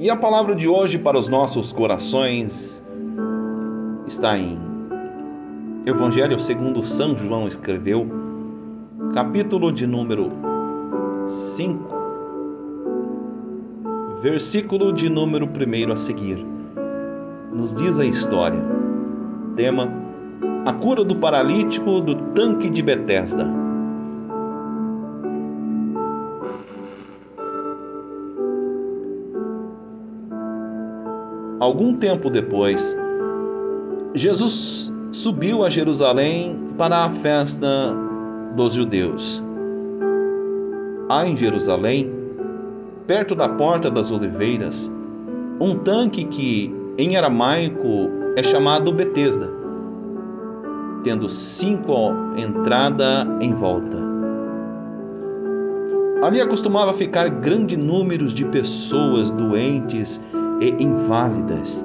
E a palavra de hoje para os nossos corações está em Evangelho segundo São João escreveu, capítulo de número 5, versículo de número 1 a seguir. Nos diz a história. Tema: A cura do paralítico do tanque de Betesda. Algum tempo depois, Jesus subiu a Jerusalém para a festa dos judeus. Há em Jerusalém, perto da Porta das Oliveiras, um tanque que em aramaico é chamado Betesda, tendo cinco entradas em volta. Ali acostumava ficar grande número de pessoas doentes e inválidas,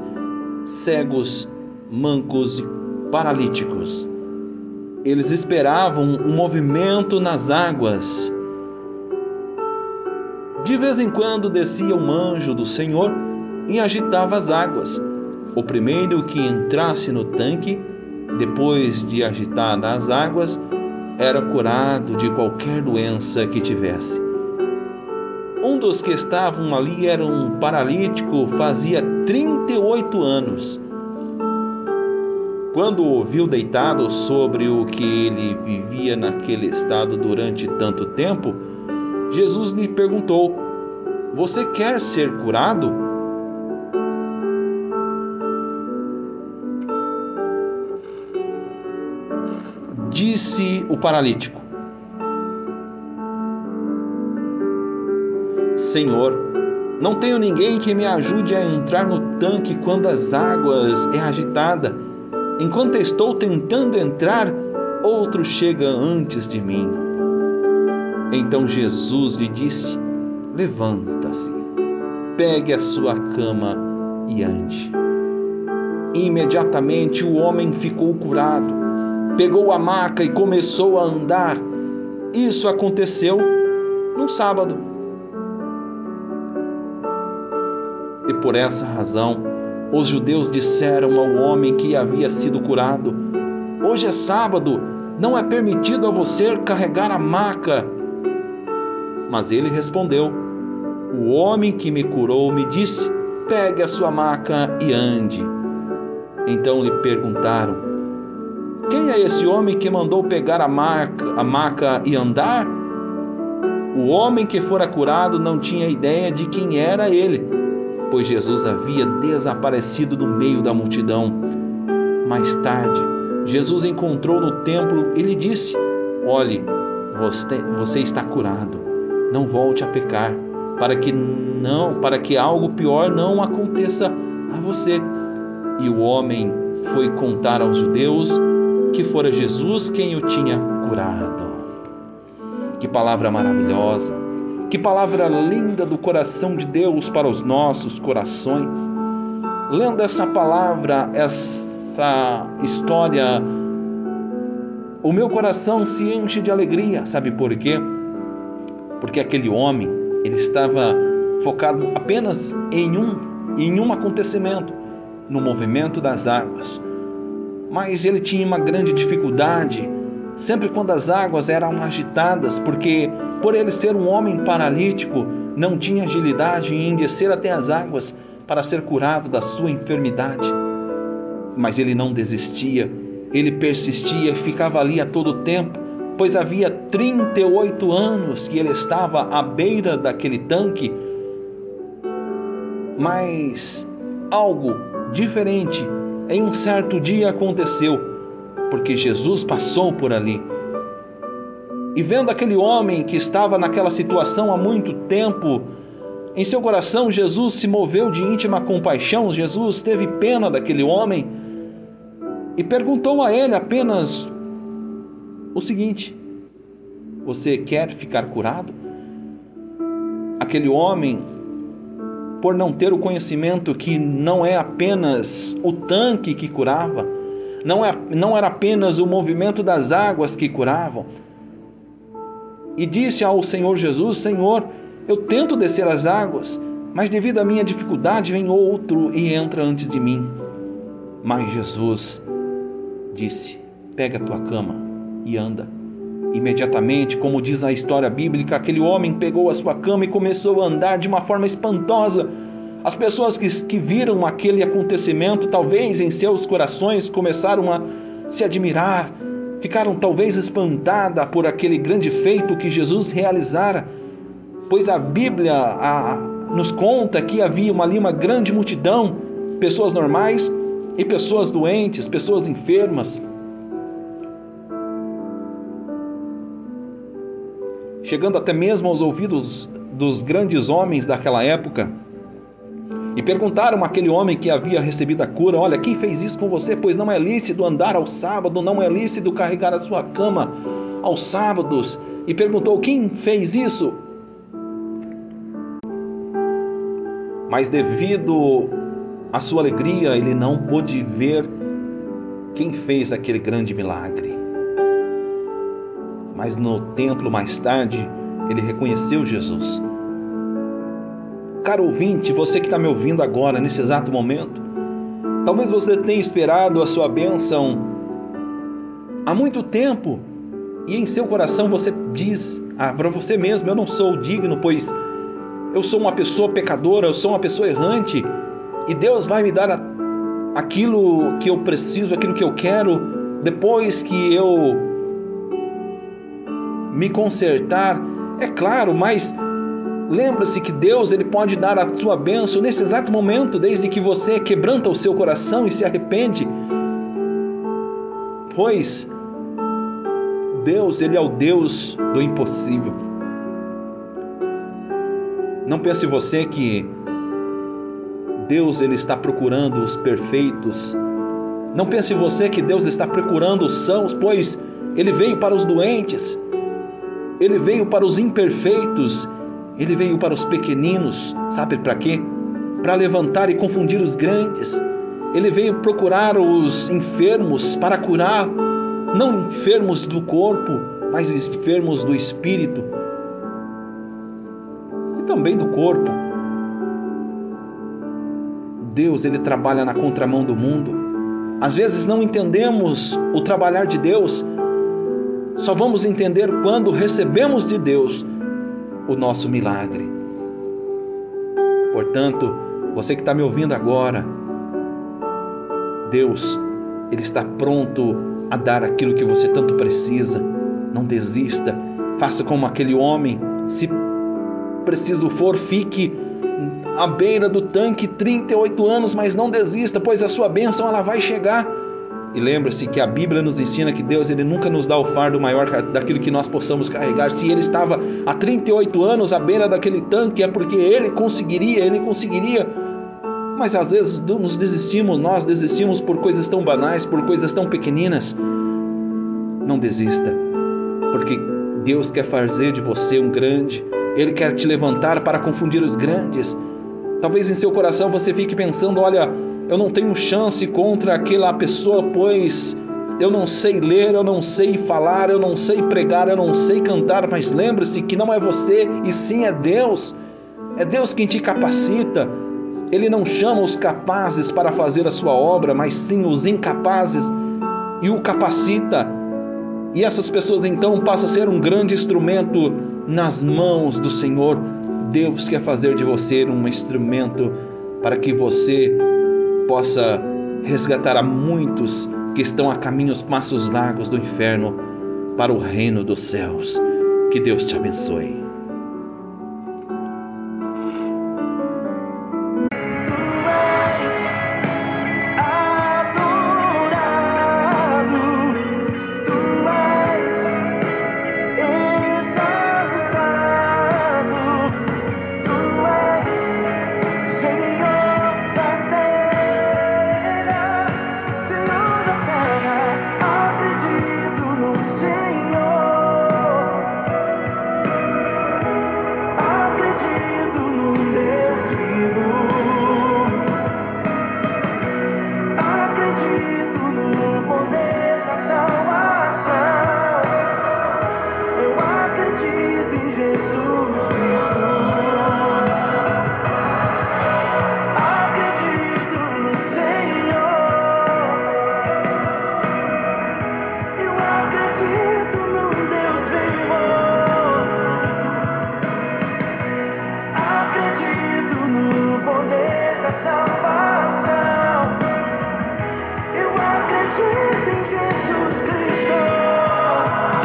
cegos, mancos e paralíticos. Eles esperavam um movimento nas águas. De vez em quando descia um anjo do Senhor e agitava as águas. O primeiro que entrasse no tanque, depois de agitar as águas, era curado de qualquer doença que tivesse. Um dos que estavam ali era um paralítico, fazia 38 anos. Quando o ouviu deitado sobre o que ele vivia naquele estado durante tanto tempo, Jesus lhe perguntou: Você quer ser curado? Disse o paralítico: Senhor, não tenho ninguém que me ajude a entrar no tanque quando as águas é agitada. Enquanto estou tentando entrar, outro chega antes de mim. Então Jesus lhe disse: Levanta-se, pegue a sua cama e ande. Imediatamente o homem ficou curado, pegou a maca e começou a andar. Isso aconteceu no sábado. Por essa razão, os judeus disseram ao homem que havia sido curado: Hoje é sábado, não é permitido a você carregar a maca. Mas ele respondeu: O homem que me curou me disse: Pegue a sua maca e ande. Então lhe perguntaram: Quem é esse homem que mandou pegar a maca, a maca e andar? O homem que fora curado não tinha ideia de quem era ele pois Jesus havia desaparecido do meio da multidão. Mais tarde, Jesus encontrou no templo e lhe disse: Olhe, você, você está curado. Não volte a pecar, para que não, para que algo pior não aconteça a você. E o homem foi contar aos judeus que fora Jesus quem o tinha curado. Que palavra maravilhosa! Que palavra linda do coração de Deus para os nossos corações. Lendo essa palavra, essa história, o meu coração se enche de alegria. Sabe por quê? Porque aquele homem, ele estava focado apenas em um, em um acontecimento, no movimento das águas. Mas ele tinha uma grande dificuldade sempre quando as águas eram agitadas, porque por ele ser um homem paralítico, não tinha agilidade em descer até as águas para ser curado da sua enfermidade. Mas ele não desistia, ele persistia e ficava ali a todo tempo, pois havia 38 anos que ele estava à beira daquele tanque. Mas algo diferente em um certo dia aconteceu, porque Jesus passou por ali e vendo aquele homem que estava naquela situação há muito tempo, em seu coração Jesus se moveu de íntima compaixão, Jesus teve pena daquele homem e perguntou a ele apenas o seguinte: Você quer ficar curado? Aquele homem, por não ter o conhecimento que não é apenas o tanque que curava, não, é, não era apenas o movimento das águas que curavam, e disse ao Senhor Jesus: Senhor, eu tento descer as águas, mas devido à minha dificuldade vem outro e entra antes de mim. Mas Jesus disse: Pega a tua cama e anda. Imediatamente, como diz a história bíblica, aquele homem pegou a sua cama e começou a andar de uma forma espantosa. As pessoas que, que viram aquele acontecimento, talvez em seus corações começaram a se admirar, ficaram talvez espantadas por aquele grande feito que Jesus realizara, pois a Bíblia a, nos conta que havia uma, ali uma grande multidão, pessoas normais e pessoas doentes, pessoas enfermas, chegando até mesmo aos ouvidos dos grandes homens daquela época. E perguntaram àquele homem que havia recebido a cura: Olha, quem fez isso com você? Pois não é lícito andar ao sábado, não é lícito carregar a sua cama aos sábados. E perguntou: Quem fez isso? Mas devido à sua alegria, ele não pôde ver quem fez aquele grande milagre mas no templo mais tarde ele reconheceu Jesus. Caro ouvinte, você que está me ouvindo agora, nesse exato momento, talvez você tenha esperado a sua bênção há muito tempo e em seu coração você diz ah, para você mesmo: Eu não sou digno, pois eu sou uma pessoa pecadora, eu sou uma pessoa errante e Deus vai me dar a, aquilo que eu preciso, aquilo que eu quero depois que eu me consertar, é claro, mas lembra-se que Deus ele pode dar a tua bênção nesse exato momento, desde que você quebranta o seu coração e se arrepende. Pois Deus, ele é o Deus do impossível. Não pense você que Deus ele está procurando os perfeitos. Não pense você que Deus está procurando os sãos, pois ele veio para os doentes. Ele veio para os imperfeitos, ele veio para os pequeninos, sabe para quê? Para levantar e confundir os grandes. Ele veio procurar os enfermos para curar, não enfermos do corpo, mas enfermos do espírito e também do corpo. Deus, ele trabalha na contramão do mundo. Às vezes não entendemos o trabalhar de Deus, só vamos entender quando recebemos de Deus o nosso milagre. Portanto, você que está me ouvindo agora, Deus, Ele está pronto a dar aquilo que você tanto precisa. Não desista, faça como aquele homem. Se preciso for, fique à beira do tanque 38 anos, mas não desista, pois a sua bênção ela vai chegar. E lembre-se que a Bíblia nos ensina que Deus ele nunca nos dá o fardo maior daquilo que nós possamos carregar. Se ele estava há 38 anos à beira daquele tanque, é porque ele conseguiria, ele conseguiria. Mas às vezes nos desistimos, nós desistimos por coisas tão banais, por coisas tão pequeninas. Não desista, porque Deus quer fazer de você um grande, Ele quer te levantar para confundir os grandes. Talvez em seu coração você fique pensando: olha, eu não tenho chance contra aquela pessoa, pois eu não sei ler, eu não sei falar, eu não sei pregar, eu não sei cantar, mas lembre-se que não é você e sim é Deus. É Deus quem te capacita. Ele não chama os capazes para fazer a sua obra, mas sim os incapazes e o capacita. E essas pessoas então passam a ser um grande instrumento nas mãos do Senhor. Deus quer fazer de você um instrumento para que você possa resgatar a muitos que estão a caminhos passos largos do inferno para o reino dos céus. Que Deus te abençoe.